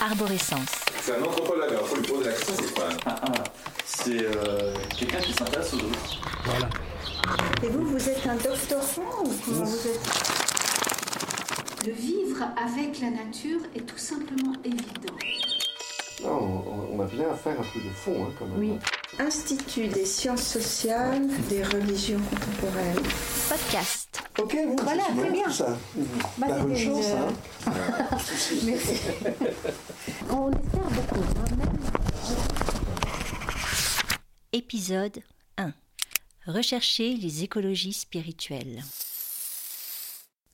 Arborescence. C'est un anthropologue, alors faut lui poser la question, c'est quoi Ah, ah. C'est euh, quelqu'un qui s'intéresse aux autres. Voilà. Et vous, vous êtes un doctorant ou comment vous êtes De vivre avec la nature est tout simplement évident. Non, on, on a bien à faire un truc de fond, hein, quand même. Oui. Institut des sciences sociales des religions contemporaines. Podcast. Ok, bon, Voilà, c'est très bien. ça. Bah, Bah, bonne chance, hein. Merci. On espère beaucoup. hein, même. Épisode 1. Rechercher les écologies spirituelles.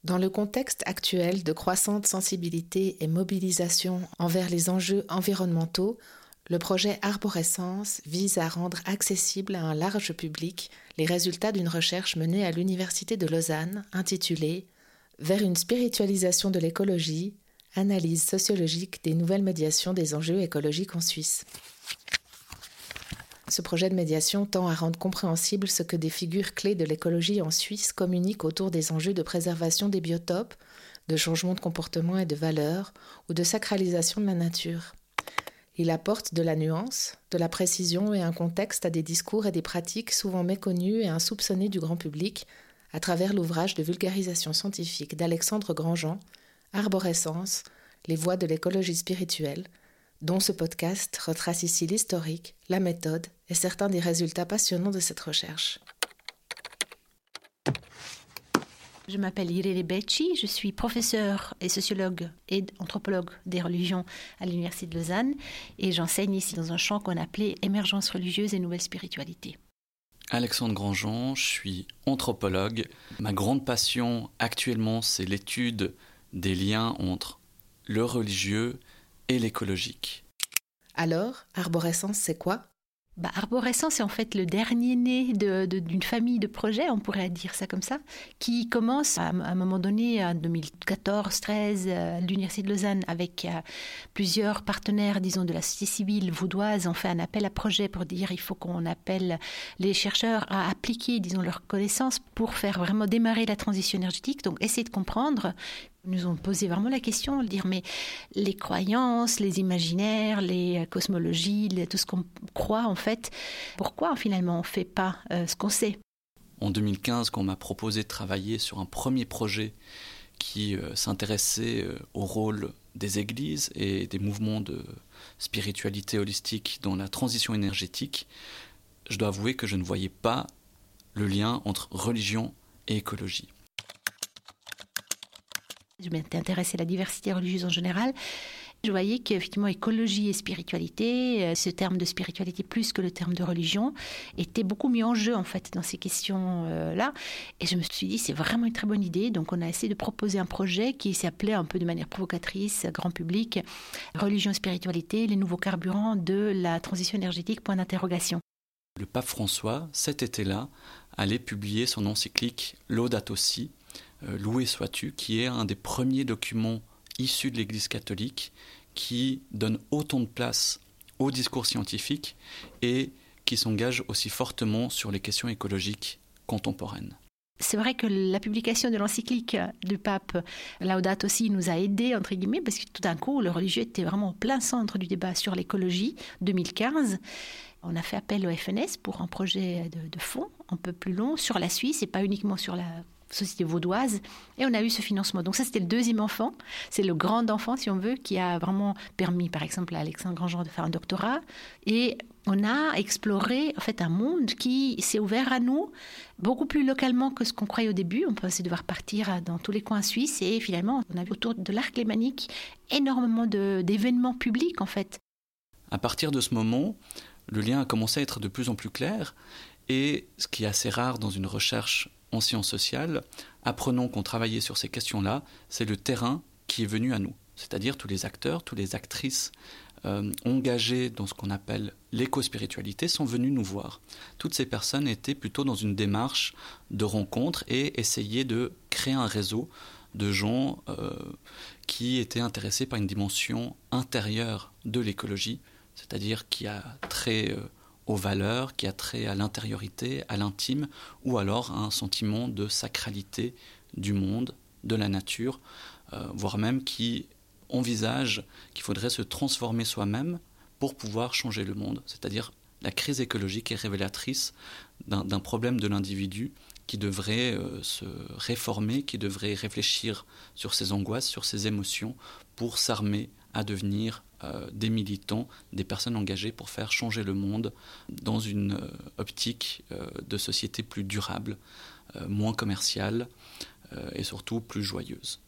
Dans le contexte actuel de croissante sensibilité et mobilisation envers les enjeux environnementaux, le projet Arborescence vise à rendre accessible à un large public les résultats d'une recherche menée à l'Université de Lausanne intitulée Vers une spiritualisation de l'écologie, analyse sociologique des nouvelles médiations des enjeux écologiques en Suisse. Ce projet de médiation tend à rendre compréhensible ce que des figures clés de l'écologie en Suisse communiquent autour des enjeux de préservation des biotopes, de changement de comportement et de valeurs, ou de sacralisation de la nature. Il apporte de la nuance, de la précision et un contexte à des discours et des pratiques souvent méconnus et insoupçonnés du grand public à travers l'ouvrage de vulgarisation scientifique d'Alexandre Grandjean, Arborescence, les voies de l'écologie spirituelle, dont ce podcast retrace ici l'historique, la méthode et certains des résultats passionnants de cette recherche. Je m'appelle Irene Becci, je suis professeure et sociologue et anthropologue des religions à l'Université de Lausanne et j'enseigne ici dans un champ qu'on appelait émergence religieuse et nouvelle spiritualité. Alexandre Grandjean, je suis anthropologue. Ma grande passion actuellement, c'est l'étude des liens entre le religieux et l'écologique. Alors, arborescence, c'est quoi? Bah, Arborescence, c'est en fait le dernier né d'une famille de projets, on pourrait dire ça comme ça, qui commence à, un moment donné, en 2014-13, à l'Université de Lausanne, avec euh, plusieurs partenaires, disons, de la société civile vaudoise, ont fait un appel à projet pour dire il faut qu'on appelle les chercheurs à appliquer, disons, leurs connaissances pour faire vraiment démarrer la transition énergétique, donc essayer de comprendre nous ont posé vraiment la question, de dire mais les croyances, les imaginaires, les euh, cosmologies, tout ce qu'on croit en fait, pourquoi finalement on ne fait pas euh, ce qu'on sait? En 2015, quand on m'a proposé de travailler sur un premier projet qui euh, s'intéressait au rôle des églises et des mouvements de spiritualité holistique dans la transition énergétique, je dois avouer que je ne voyais pas le lien entre religion et écologie. Je m'étais intéressée à la diversité religieuse en général. Je voyais qu'effectivement écologie et spiritualité, euh, ce terme de spiritualité plus que le terme de religion, était beaucoup mis en jeu en fait dans ces questions-là. Et je me suis dit c'est vraiment une très bonne idée. Donc on a essayé de proposer un projet qui s'appelait un peu de manière provocatrice, grand public, religion spiritualité, les nouveaux carburants de la transition énergétique. Point d'interrogation. Le pape François, cet été-là, allait publier son encyclique Laudato Si, euh, Loué sois-tu, qui est un des premiers documents issus de l'Église catholique qui donne autant de place au discours scientifique et qui s'engage aussi fortement sur les questions écologiques contemporaines. C'est vrai que la publication de l'encyclique du pape Laudato aussi nous a aidés, entre guillemets, parce que tout d'un coup, le religieux était vraiment au plein centre du débat sur l'écologie 2015. On a fait appel au FNS pour un projet de, de fonds un peu plus long sur la Suisse et pas uniquement sur la société vaudoise. Et on a eu ce financement. Donc ça, c'était le deuxième enfant. C'est le grand enfant, si on veut, qui a vraiment permis, par exemple, à Alexandre Grandjean de faire un doctorat. Et on a exploré en fait un monde qui s'est ouvert à nous beaucoup plus localement que ce qu'on croyait au début. On pensait devoir partir dans tous les coins suisses et finalement on a vu autour de l'arc lémanique énormément d'événements publics en fait. À partir de ce moment, le lien a commencé à être de plus en plus clair et ce qui est assez rare dans une recherche en sciences sociales, apprenons qu'on travaillait sur ces questions-là, c'est le terrain qui est venu à nous, c'est-à-dire tous les acteurs, toutes les actrices euh, engagés dans ce qu'on appelle l'éco-spiritualité sont venus nous voir. Toutes ces personnes étaient plutôt dans une démarche de rencontre et essayaient de créer un réseau de gens euh, qui étaient intéressés par une dimension intérieure de l'écologie, c'est-à-dire qui a trait euh, aux valeurs, qui a trait à l'intériorité, à l'intime, ou alors à un sentiment de sacralité du monde, de la nature, euh, voire même qui envisage qu'il faudrait se transformer soi-même pour pouvoir changer le monde. C'est-à-dire la crise écologique est révélatrice d'un problème de l'individu qui devrait euh, se réformer, qui devrait réfléchir sur ses angoisses, sur ses émotions, pour s'armer à devenir euh, des militants, des personnes engagées pour faire changer le monde dans une euh, optique de société plus durable, moins commerciale et surtout plus joyeuse.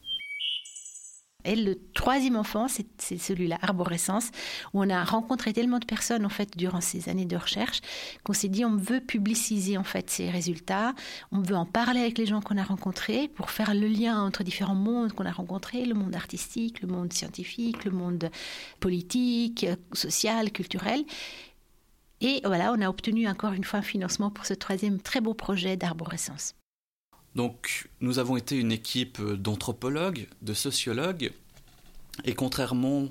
Et le troisième enfant, c'est celui-là, Arborescence, où on a rencontré tellement de personnes en fait durant ces années de recherche qu'on s'est dit on veut publiciser en fait ces résultats, on veut en parler avec les gens qu'on a rencontrés pour faire le lien entre différents mondes qu'on a rencontrés, le monde artistique, le monde scientifique, le monde politique, social, culturel. Et voilà, on a obtenu encore une fois un financement pour ce troisième très beau projet d'arborescence. Donc nous avons été une équipe d'anthropologues, de sociologues, et contrairement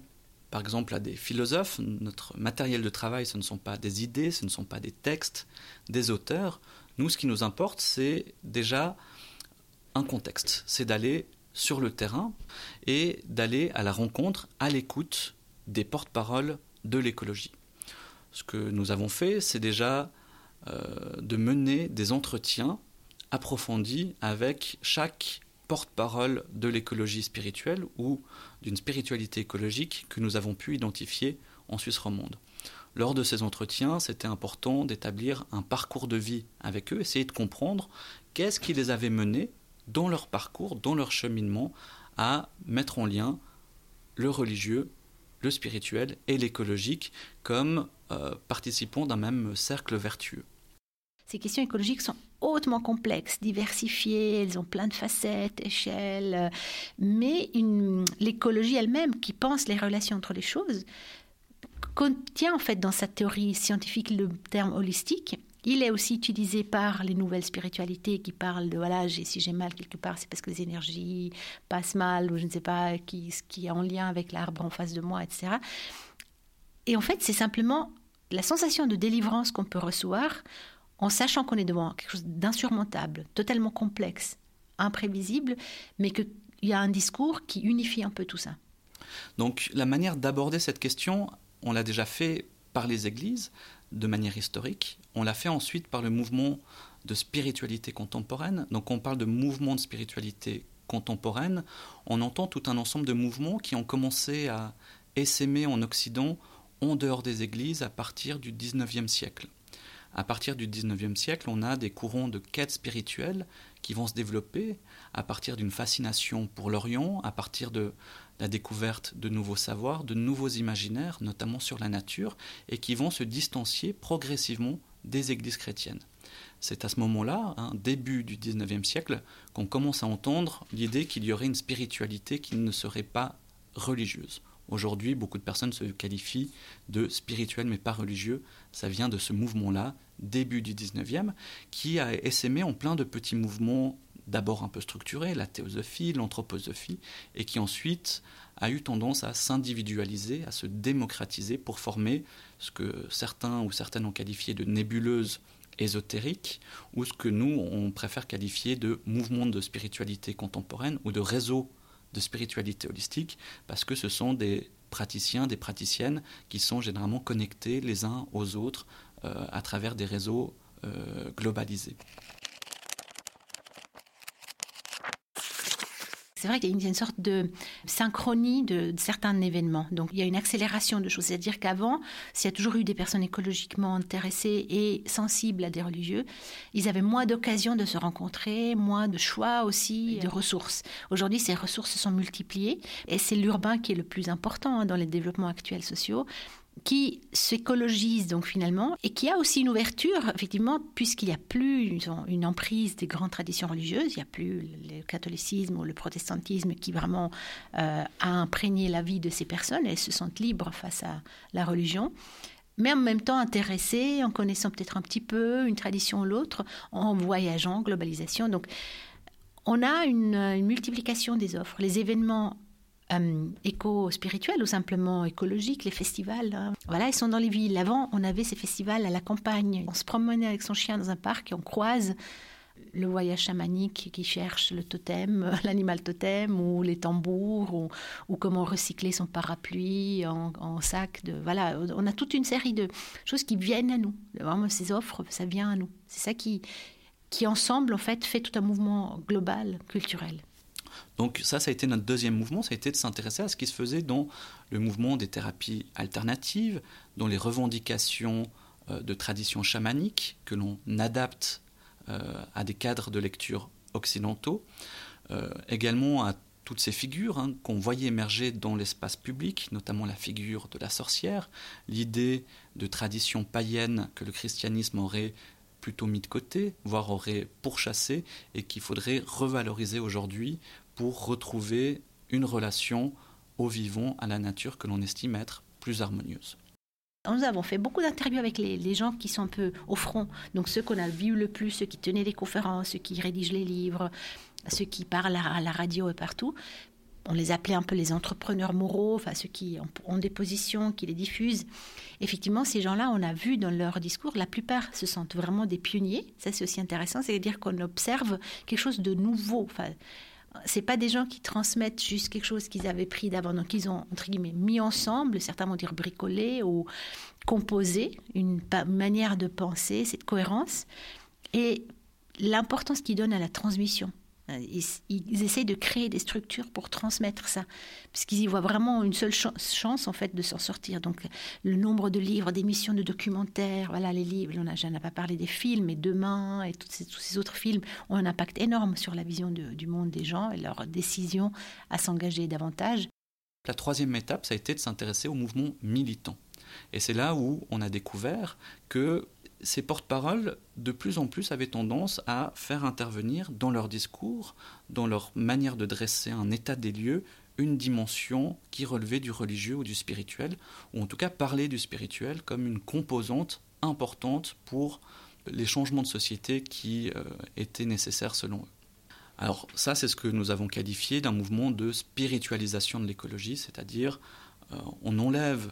par exemple à des philosophes, notre matériel de travail, ce ne sont pas des idées, ce ne sont pas des textes, des auteurs. Nous, ce qui nous importe, c'est déjà un contexte, c'est d'aller sur le terrain et d'aller à la rencontre, à l'écoute des porte-paroles de l'écologie. Ce que nous avons fait, c'est déjà euh, de mener des entretiens approfondie avec chaque porte-parole de l'écologie spirituelle ou d'une spiritualité écologique que nous avons pu identifier en Suisse romande. Lors de ces entretiens, c'était important d'établir un parcours de vie avec eux, essayer de comprendre qu'est-ce qui les avait menés dans leur parcours, dans leur cheminement, à mettre en lien le religieux, le spirituel et l'écologique comme euh, participants d'un même cercle vertueux. Ces questions écologiques sont hautement complexes, diversifiées, elles ont plein de facettes, échelles, mais l'écologie elle-même, qui pense les relations entre les choses, contient en fait dans sa théorie scientifique le terme holistique. Il est aussi utilisé par les nouvelles spiritualités qui parlent de voilà, si j'ai mal quelque part, c'est parce que les énergies passent mal ou je ne sais pas qui, ce qui est en lien avec l'arbre en face de moi, etc. Et en fait, c'est simplement la sensation de délivrance qu'on peut recevoir en sachant qu'on est devant quelque chose d'insurmontable, totalement complexe, imprévisible, mais qu'il y a un discours qui unifie un peu tout ça. Donc la manière d'aborder cette question, on l'a déjà fait par les églises de manière historique, on l'a fait ensuite par le mouvement de spiritualité contemporaine. Donc on parle de mouvement de spiritualité contemporaine, on entend tout un ensemble de mouvements qui ont commencé à essaimer en Occident en dehors des églises à partir du 19e siècle à partir du 19e siècle, on a des courants de quête spirituelle qui vont se développer à partir d'une fascination pour l'Orient, à partir de la découverte de nouveaux savoirs, de nouveaux imaginaires, notamment sur la nature, et qui vont se distancier progressivement des églises chrétiennes. C'est à ce moment-là, hein, début du 19e siècle, qu'on commence à entendre l'idée qu'il y aurait une spiritualité qui ne serait pas religieuse. Aujourd'hui, beaucoup de personnes se qualifient de spirituels mais pas religieux. Ça vient de ce mouvement-là, début du 19e, qui a essaimé en plein de petits mouvements d'abord un peu structurés, la théosophie, l'anthroposophie, et qui ensuite a eu tendance à s'individualiser, à se démocratiser pour former ce que certains ou certaines ont qualifié de nébuleuse ésotérique, ou ce que nous, on préfère qualifier de mouvement de spiritualité contemporaine ou de réseau de spiritualité holistique, parce que ce sont des praticiens, des praticiennes qui sont généralement connectés les uns aux autres euh, à travers des réseaux euh, globalisés. C'est vrai qu'il y a une sorte de synchronie de, certains événements. Donc il y a une accélération de choses. C'est-à-dire qu'avant, s'il y a toujours eu des personnes écologiquement intéressées et sensibles à des religieux, ils avaient moins d'occasions de se rencontrer, moins de choix aussi, de ressources. Aujourd'hui, ces ressources se sont multipliées et c'est l'urbain qui est le plus important hein, dans les développements actuels sociaux qui s'écologise donc finalement et qui a aussi une ouverture effectivement puisqu'il n'y a plus une emprise des grandes traditions religieuses, il n'y a plus le catholicisme ou le protestantisme qui vraiment euh, a imprégné la vie de ces personnes, elles se sentent libres face à la religion mais en même temps intéressées, en connaissant peut-être un petit peu une tradition ou l'autre, en voyageant, globalisation. Donc, on a une, multiplication des offres. Les événements euh, éco-spirituels ou simplement écologiques, les festivals. Hein. Voilà, ils sont dans les villes. Avant, on avait ces festivals à la campagne. On se promenait avec son chien dans un parc et on croise le voyage chamanique qui cherche le totem, l'animal totem, ou les tambours, ou, comment recycler son parapluie en, sac. De, voilà, on a toute une série de choses qui viennent à nous. Vraiment, ces offres, ça vient à nous. C'est ça qui, qui ensemble, en fait, fait tout un mouvement global, culturel. Donc ça, ça a été notre deuxième mouvement, ça a été de s'intéresser à ce qui se faisait dans le mouvement des thérapies alternatives, dans les revendications euh, de traditions chamaniques que l'on adapte euh, à des cadres de lecture occidentaux, euh, également à toutes ces figures hein, qu'on voyait émerger dans l'espace public, notamment la figure de la sorcière, l'idée de tradition païenne que le christianisme aurait plutôt mis de côté, voire aurait pourchassé, et qu'il faudrait revaloriser aujourd'hui pour retrouver une relation au vivant, à la nature que l'on estime être plus harmonieuse. Nous avons fait beaucoup d'interviews avec les, gens qui sont un peu au front, donc ceux qu'on a vu le plus, ceux qui tenaient les conférences, ceux qui rédigent les livres, ceux qui parlent à la radio et partout. On les appelait un peu les entrepreneurs moraux, enfin ceux qui ont des positions, qui les diffusent. Effectivement, ces gens-là, on a vu dans leur discours, la plupart se sentent vraiment des pionniers. Ça, c'est aussi intéressant, c'est-à-dire qu'on observe quelque chose de nouveau. C'est pas des gens qui transmettent juste quelque chose qu'ils avaient pris d'avant, donc ils ont entre guillemets mis ensemble, certains vont dire bricolé ou composé, une manière de penser, cette cohérence. Et l'importance qu'ils donnent à la transmission. Euh, ils, essaient de créer des structures pour transmettre ça, puisqu'ils y voient vraiment une seule chance en fait de s'en sortir. Donc le nombre de livres, d'émissions, de documentaires, voilà les livres, on n'a pas parlé des films, mais demain et tous ces, autres films ont un impact énorme sur la vision du monde des gens et leur décision à s'engager davantage. La troisième étape, ça a été de s'intéresser au mouvement militant. Et c'est là où on a découvert que ces porte-paroles, de plus en plus, avaient tendance à faire intervenir dans leur discours, dans leur manière de dresser un état des lieux, une dimension qui relevait du religieux ou du spirituel, ou en tout cas parler du spirituel comme une composante importante pour les changements de société qui euh, étaient nécessaires selon eux. Alors ça, c'est ce que nous avons qualifié d'un mouvement de spiritualisation de l'écologie, c'est-à-dire euh, on enlève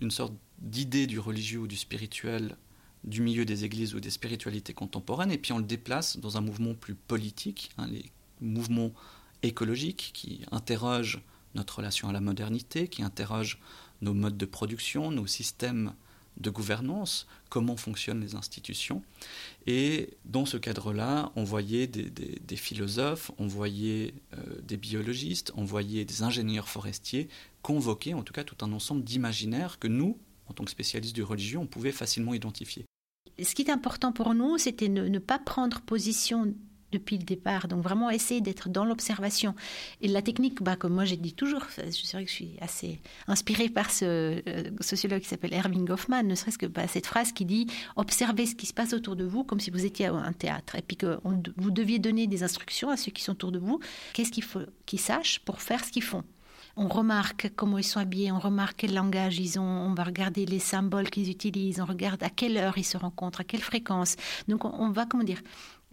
une sorte d'idée du religieux ou du spirituel du milieu des églises ou des spiritualités contemporaines, et puis on le déplace dans un mouvement plus politique, hein, les mouvements écologiques qui interrogent notre relation à la modernité, qui interrogent nos modes de production, nos systèmes de gouvernance, comment fonctionnent les institutions. Et dans ce cadre-là, on voyait des, philosophes, on voyait euh, des biologistes, on voyait des ingénieurs forestiers convoquer en tout cas tout un ensemble d'imaginaires que nous, en tant que spécialistes du religieux, on pouvait facilement identifier ce qui est important pour nous, c'était ne, ne pas prendre position depuis le départ. Donc vraiment essayer d'être dans l'observation. Et la technique, bah, comme moi j'ai dit toujours, je vrai que je suis assez inspirée par ce euh, sociologue qui s'appelle Erving Goffman, ne serait-ce que bah, cette phrase qui dit observez ce qui se passe autour de vous comme si vous étiez à un théâtre et puis que vous deviez donner des instructions à ceux qui sont autour de vous. Qu'est-ce qu'il faut qu'ils sachent pour faire ce qu'ils font on remarque comment ils sont habillés, on remarque quel langage ils ont, on va regarder les symboles qu'ils utilisent, on regarde à quelle heure ils se rencontrent, à quelle fréquence. Donc on, va, comment dire,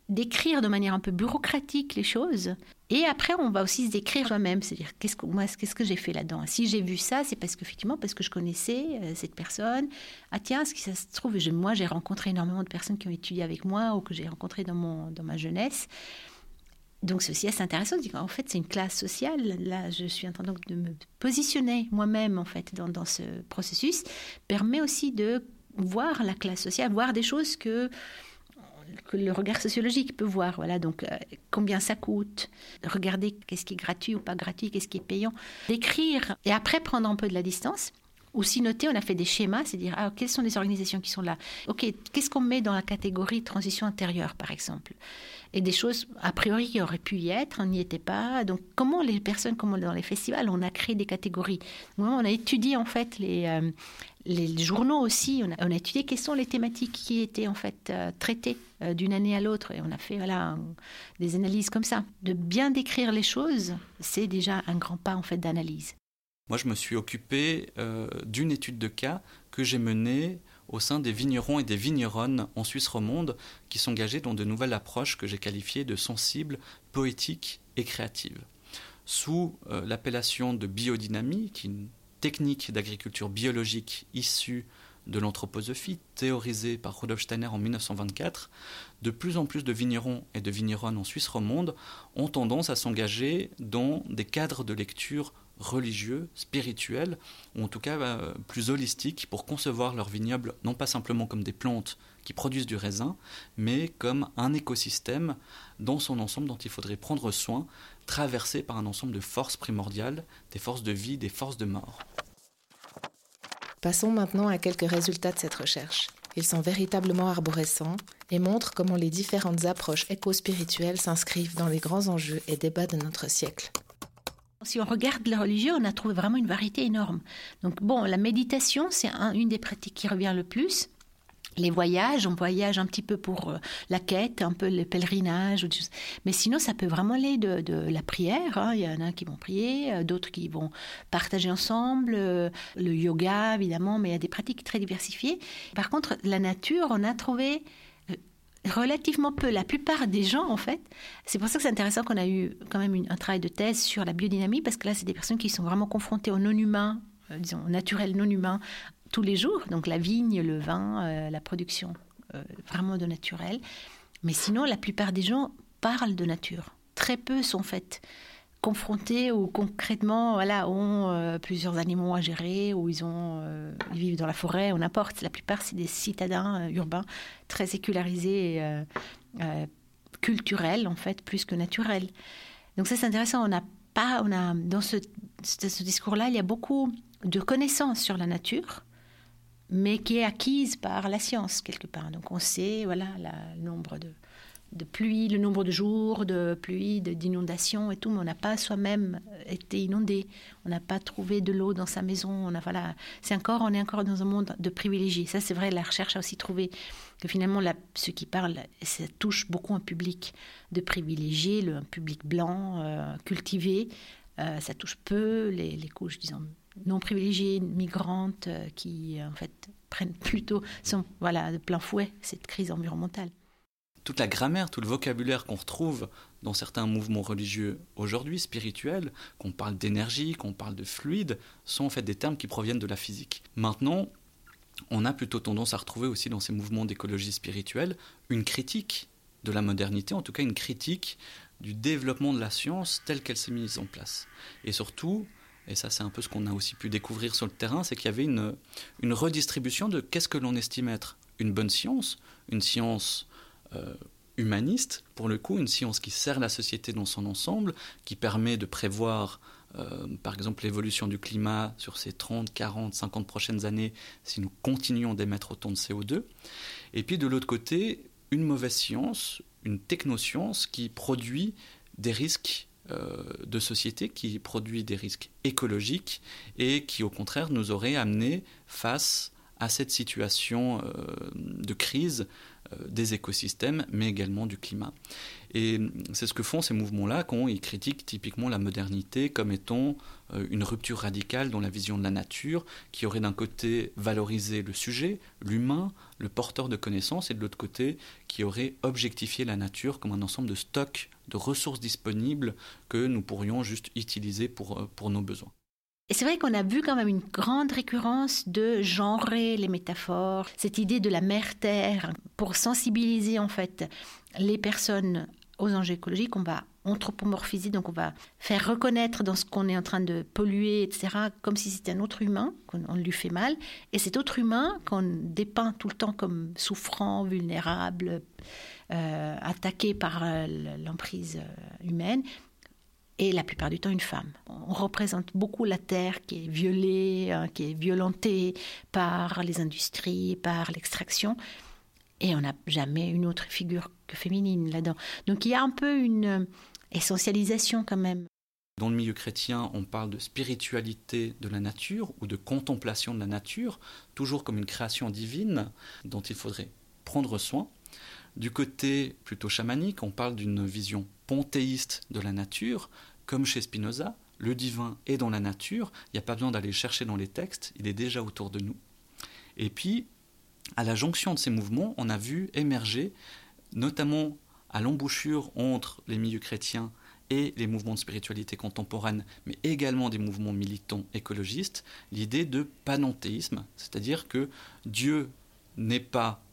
décrire de manière un peu bureaucratique les choses. Et après, on va aussi se décrire soi-même, c'est-à-dire qu'est-ce que moi, qu'est-ce que j'ai fait là-dedans? Si j'ai vu ça, c'est parce qu'effectivement, parce que je connaissais euh, cette personne. Ah tiens, ce qui ça se trouve, moi, j'ai rencontré énormément de personnes qui ont étudié avec moi ou que j'ai rencontré dans mon dans ma jeunesse donc ceci assez intéressant. En fait, c'est une classe sociale. Là, je suis en train donc de me positionner moi-même en fait dans, ce processus. Permet aussi de voir la classe sociale, voir des choses que que le regard sociologique peut voir. Voilà, donc euh, combien ça coûte, regarder qu'est-ce qui est gratuit ou pas gratuit, qu'est-ce qui est payant, d'écrire et après prendre un peu de la distance aussi noter, on a fait des schémas, c'est dire ah, quelles sont les organisations qui sont là. Ok, qu'est-ce qu'on met dans la catégorie transition intérieure, par exemple? Et des choses a priori qui auraient pu y être, on n'y était pas. Donc comment les personnes, comme dans les festivals, on a créé des catégories? on a étudié en fait les euh, les journaux aussi. On a, étudié quelles sont les thématiques qui étaient en fait euh, traitées euh, d'une année à l'autre et on a fait voilà des analyses comme ça. De bien décrire les choses, c'est déjà un grand pas en fait d'analyse. Moi, je me suis occupé d'une étude de cas que j'ai menée au sein des vignerons et des vigneronnes en Suisse romande qui engagés dans de nouvelles approches que j'ai qualifiées de sensibles, poétiques et créatives. Sous euh, l'appellation de biodynamie, qui est une technique d'agriculture biologique issue de l'anthroposophie théorisée par Rudolf Steiner en 1924, de plus en plus de vignerons et de vigneronnes en Suisse romande ont tendance à s'engager dans des cadres de lecture religieux, spirituels, ou en tout cas euh, plus holistiques, pour concevoir leurs vignobles non pas simplement comme des plantes qui produisent du raisin, mais comme un écosystème dans son ensemble dont il faudrait prendre soin, traversé par un ensemble de forces primordiales, des forces de vie, des forces de mort. Passons maintenant à quelques résultats de cette recherche. Ils sont véritablement arborescents et montrent comment les différentes approches éco-spirituelles s'inscrivent dans les grands enjeux et débats de notre siècle. Si on regarde les religieux, on a trouvé vraiment une variété énorme. Donc bon, la méditation, c'est une des pratiques qui revient le plus les voyages, on voyage un petit peu pour euh, la quête, un peu le pèlerinage. Mais sinon, ça peut vraiment aller de, la prière. Hein. Il y en a qui vont prier, euh, d'autres qui vont partager ensemble, euh, le yoga évidemment, mais il y a des pratiques très diversifiées. Par contre, la nature, on a trouvé relativement peu. La plupart des gens, en fait, c'est pour ça que c'est intéressant qu'on a eu quand même un travail de thèse sur la biodynamie, parce que là, c'est des personnes qui sont vraiment confrontées au non-humain, disons, au naturel non-humain, tous les jours, donc la vigne, le vin, euh, la production euh, vraiment de naturel. Mais sinon, la plupart des gens parlent de nature. Très peu sont faites confrontés ou concrètement voilà, ont euh, plusieurs animaux à gérer, ou ils, ont, ils vivent dans la forêt, ou n'importe. La plupart, c'est des citadins urbains très sécularisés, culturels en fait, plus que naturels. Donc ça, c'est intéressant. On n'a pas, on a, dans ce discours-là, il y a beaucoup de connaissances sur la nature, mais qui est acquise par la science quelque part. Donc on sait voilà le nombre de, de pluies, le nombre de jours de pluie, d'inondations et tout, mais on n'a pas soi-même été inondé, on n'a pas trouvé de l'eau dans sa maison, on a voilà, c'est encore on est encore dans un monde de privilégiés. Ça c'est vrai, la recherche a aussi trouvé que finalement là, ceux qui parlent, ça touche beaucoup un public de privilégiés, le un public blanc euh, cultivé, euh, ça touche peu les, les couches disons non privilégiées, migrantes, euh, qui en fait prennent plutôt sont, voilà, de plein fouet cette crise environnementale. Toute la grammaire, tout le vocabulaire qu'on retrouve dans certains mouvements religieux aujourd'hui, spirituels, qu'on parle d'énergie, qu'on parle de fluide, sont en fait des termes qui proviennent de la physique. Maintenant, on a plutôt tendance à retrouver aussi dans ces mouvements d'écologie spirituelle une critique de la modernité, en tout cas une critique du développement de la science telle qu'elle s'est mise en place. Et surtout, et ça c'est un peu ce qu'on a aussi pu découvrir sur le terrain, c'est qu'il y avait une, une redistribution de qu'est-ce que l'on estime être une bonne science, une science humaniste, pour le coup, une science qui sert la société dans son ensemble, qui permet de prévoir, euh, par exemple, l'évolution du climat sur ces 30, 40, 50 prochaines années si nous continuons d'émettre autant de CO2. Et puis de l'autre côté, une mauvaise science, une technoscience qui produit des risques euh, de société qui produit des risques écologiques et qui au contraire nous aurait amené face à cette situation euh, de crise euh, des écosystèmes, mais également du climat. Et c'est ce que font ces mouvements-là quand ils critiquent typiquement la modernité comme étant une rupture radicale dans la vision de la nature, qui aurait d'un côté valorisé le sujet, l'humain, le porteur de connaissances, et de l'autre côté qui aurait objectifié la nature comme un ensemble de stocks de ressources disponibles que nous pourrions juste utiliser pour, euh, pour nos besoins. Et c'est vrai qu'on a vu quand même une grande récurrence de genrer les métaphores, cette idée de la mère-terre, pour sensibiliser en fait les personnes aux enjeux écologiques. On va anthropomorphiser, donc on va faire reconnaître dans ce qu'on est en train de polluer, etc., comme si c'était un autre humain, qu'on lui fait mal. Et cet autre humain qu'on dépeint tout le temps comme souffrant, vulnérable, euh, attaqué par euh, l'emprise euh, humaine, et la plupart du temps une femme. On représente beaucoup la terre qui est violée, hein, qui est violentée par les industries, par l'extraction, et on n'a jamais une autre figure que féminine là-dedans. Donc il y a un peu une essentialisation quand même. Dans le milieu chrétien, on parle de spiritualité de la nature ou de contemplation de la nature, toujours comme une création divine dont il faudrait prendre soin. Du côté plutôt chamanique, on parle d'une vision panthéiste de la nature, comme chez Spinoza, le divin est dans la nature, il n'y a pas besoin d'aller chercher dans les textes, il est déjà autour de nous. Et puis, à la jonction de ces mouvements, on a vu émerger, notamment à l'embouchure entre les milieux chrétiens et les mouvements de spiritualité contemporaine, mais également des mouvements militants écologistes, l'idée de panenthéisme, c'est-à-dire que Dieu n'est pas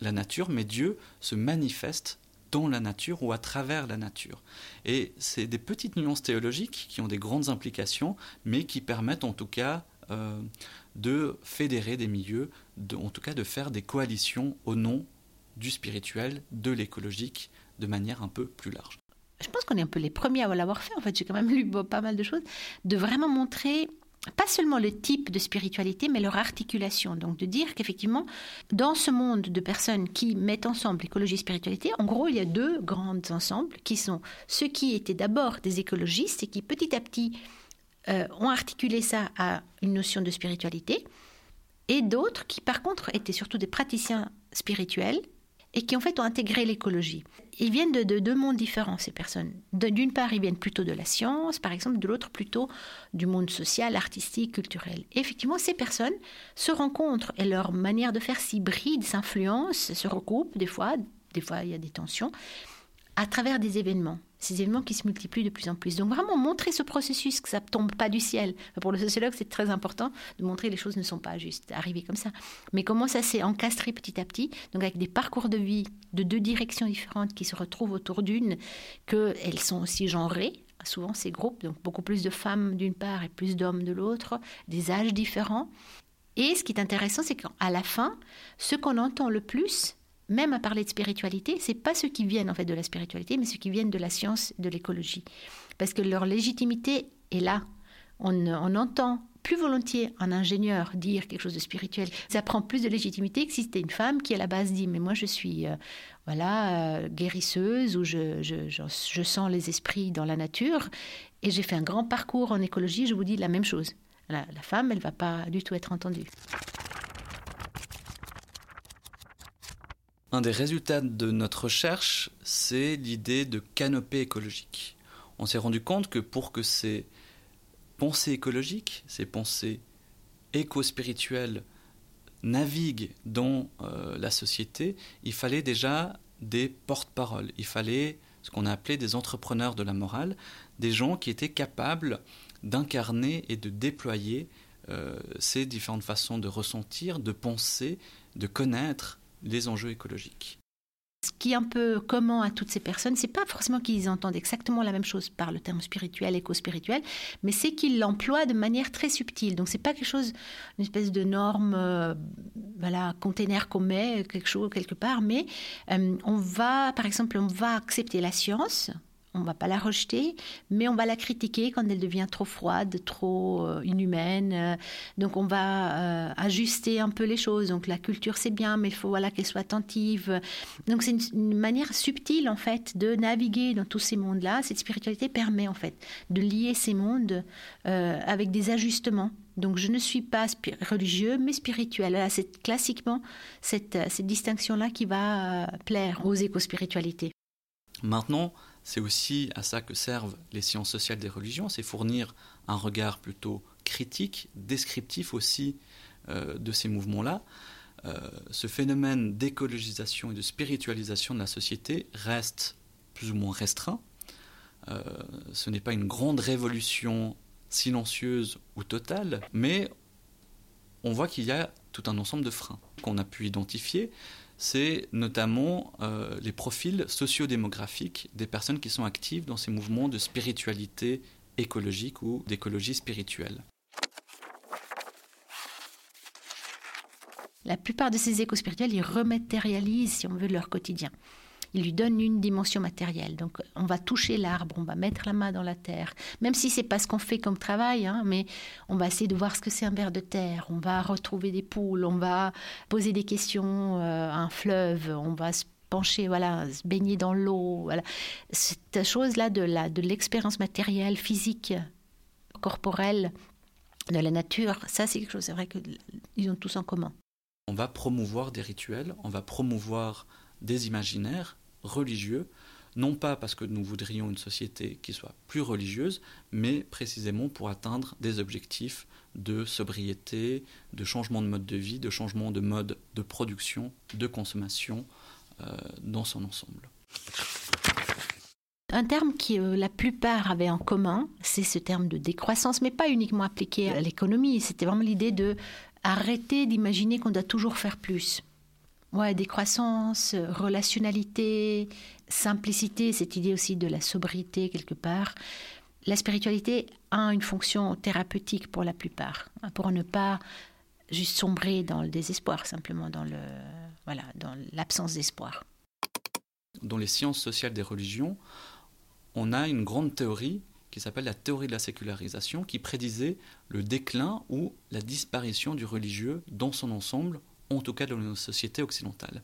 la nature, mais Dieu se manifeste dans la nature ou à travers la nature. Et c'est des petites nuances théologiques qui ont des grandes implications, mais qui permettent en tout cas euh, de fédérer des milieux, en tout cas de faire des coalitions au nom du spirituel, de l'écologique, de manière un peu plus large. Je pense qu'on est un peu les premiers à l'avoir fait. En fait, j'ai quand même lu pas mal de choses, de vraiment montrer pas seulement le type de spiritualité, mais leur articulation. Donc de dire qu'effectivement, dans ce monde de personnes qui mettent ensemble écologie et spiritualité, en gros, il y a deux grands ensembles qui sont ceux qui étaient d'abord des écologistes et qui petit à petit euh, ont articulé ça à une notion de spiritualité, et d'autres qui par contre étaient surtout des praticiens spirituels et qui en fait ont intégré l'écologie. Ils viennent de, deux mondes différents, ces personnes. D'une part, ils viennent plutôt de la science, par exemple, de l'autre plutôt du monde social, artistique, culturel. Effectivement, ces personnes se rencontrent et leur manière de faire s'hybride, s'influence, se recoupent des fois, des fois il y a des tensions, à travers des événements ces événements qui se multiplient de plus en plus. Donc vraiment montrer ce processus, que ça ne tombe pas du ciel. Pour le sociologue, c'est très important de montrer que les choses ne sont pas juste arrivées comme ça. Mais comment ça s'est encastré petit à petit, donc avec des parcours de vie de deux directions différentes qui se retrouvent autour d'une, qu'elles sont aussi genrées, souvent ces groupes, donc beaucoup plus de femmes d'une part et plus d'hommes de l'autre, des âges différents. Et ce qui est intéressant, c'est qu'à la fin, ce qu'on entend le plus, même à parler de spiritualité, c'est pas ceux qui viennent en fait de la spiritualité, mais ceux qui viennent de la science, de l'écologie, parce que leur légitimité est là. On, entend plus volontiers un ingénieur dire quelque chose de spirituel. Ça prend plus de légitimité que si c'était une femme qui à la base dit mais moi je suis euh, voilà euh, guérisseuse ou je, je, sens les esprits dans la nature et j'ai fait un grand parcours en écologie. Je vous dis la même chose. La, la femme elle va pas du tout être entendue. Un des résultats de notre recherche, c'est l'idée de canopée écologique. On s'est rendu compte que pour que ces pensées écologiques, ces pensées éco-spirituelles naviguent dans euh, la société, il fallait déjà des porte-paroles. Il fallait ce qu'on a appelé des entrepreneurs de la morale, des gens qui étaient capables d'incarner et de déployer euh, ces différentes façons de ressentir, de penser, de connaître les enjeux écologiques. Ce qui est un peu commun à toutes ces personnes, c'est pas forcément qu'ils entendent exactement la même chose par le terme spirituel, éco-spirituel, mais c'est qu'ils l'emploient de manière très subtile. Donc c'est pas quelque chose, une espèce de norme, euh, voilà, container qu'on met quelque chose quelque part, mais euh, on va, par exemple, on va accepter la science, on va pas la rejeter, mais on va la critiquer quand elle devient trop froide, trop euh, inhumaine. Euh, donc on va euh, ajuster un peu les choses. Donc la culture c'est bien, mais il faut voilà qu'elle soit attentive. Donc c'est une, manière subtile en fait de naviguer dans tous ces mondes-là. Cette spiritualité permet en fait de lier ces mondes avec des ajustements. Donc je ne suis pas religieux, mais spirituel. C'est classiquement cette, cette distinction-là qui va plaire aux éco-spiritualités. Maintenant, c'est aussi à ça que servent les sciences sociales des religions, c'est fournir un regard plutôt critique, descriptif aussi euh, de ces mouvements-là. Euh, ce phénomène d'écologisation et de spiritualisation de la société reste plus ou moins restreint. Euh, ce n'est pas une grande révolution silencieuse ou totale, mais on voit qu'il y a tout un ensemble de freins qu'on a pu identifier c'est notamment euh, les profils sociodémographiques des personnes qui sont actives dans ces mouvements de spiritualité écologique ou d'écologie spirituelle. La plupart de ces éco spirituels, ils rematérialisent, si on veut, leur quotidien il lui donne une dimension matérielle. Donc on va toucher l'arbre, on va mettre la main dans la terre, même si c'est pas ce qu'on fait comme travail, hein, mais on va essayer de voir ce que c'est un ver de terre, on va retrouver des poules, on va poser des questions euh, à un fleuve, on va se pencher, voilà, se baigner dans l'eau. Cette chose-là de de l'expérience matérielle, physique, corporelle de la nature, ça c'est quelque chose, c'est vrai qu'ils ont tous en commun. On va promouvoir des rituels, on va promouvoir des imaginaires religieux, non pas parce que nous voudrions une société qui soit plus religieuse, mais précisément pour atteindre des objectifs de sobriété, de changement de mode de vie, de changement de mode de production, de consommation euh, dans son ensemble. Un terme que euh, la plupart avaient en commun, c'est ce terme de décroissance, mais pas uniquement appliqué à l'économie. C'était vraiment l'idée de arrêter d'imaginer qu'on doit toujours faire plus. Ouais, décroissance, relationnalité, simplicité, cette idée aussi de la sobriété quelque part. La spiritualité a une fonction thérapeutique pour la plupart, hein, pour ne pas juste sombrer dans le désespoir, simplement dans le voilà, dans l'absence d'espoir. Dans les sciences sociales des religions, on a une grande théorie qui s'appelle la théorie de la sécularisation, qui prédisait le déclin ou la disparition du religieux dans son ensemble, en tout cas dans nos sociétés occidentales.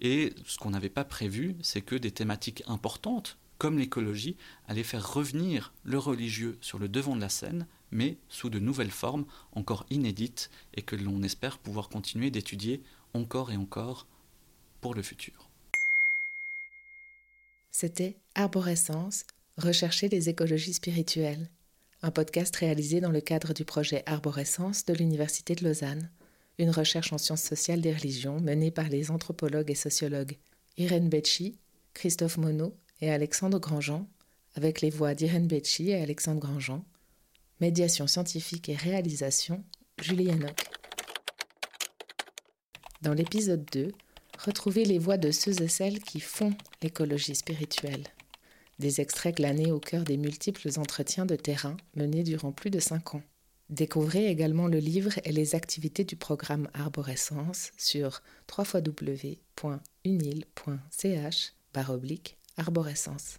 Et ce qu'on n'avait pas prévu, c'est que des thématiques importantes, comme l'écologie, allaient faire revenir le religieux sur le devant de la scène, mais sous de nouvelles formes encore inédites et que l'on espère pouvoir continuer d'étudier encore et encore pour le futur. C'était Arborescence, rechercher les écologies spirituelles, un podcast réalisé dans le cadre du projet Arborescence de l'Université de Lausanne, une recherche en sciences sociales des religions menée par les anthropologues et sociologues Irène Becci, Christophe Monod et Alexandre Grandjean, avec les voix d'Irène Becci et Alexandre Grandjean, médiation scientifique et réalisation Julie Hanoc. Dans l'épisode 2, retrouvez les voix de ceux et celles qui font l'écologie spirituelle. Des extraits glanés au cœur des multiples entretiens de terrain menés durant plus de cinq ans. Découvrez également le livre et les activités du programme Arborescence sur www.unil.ch arborescence.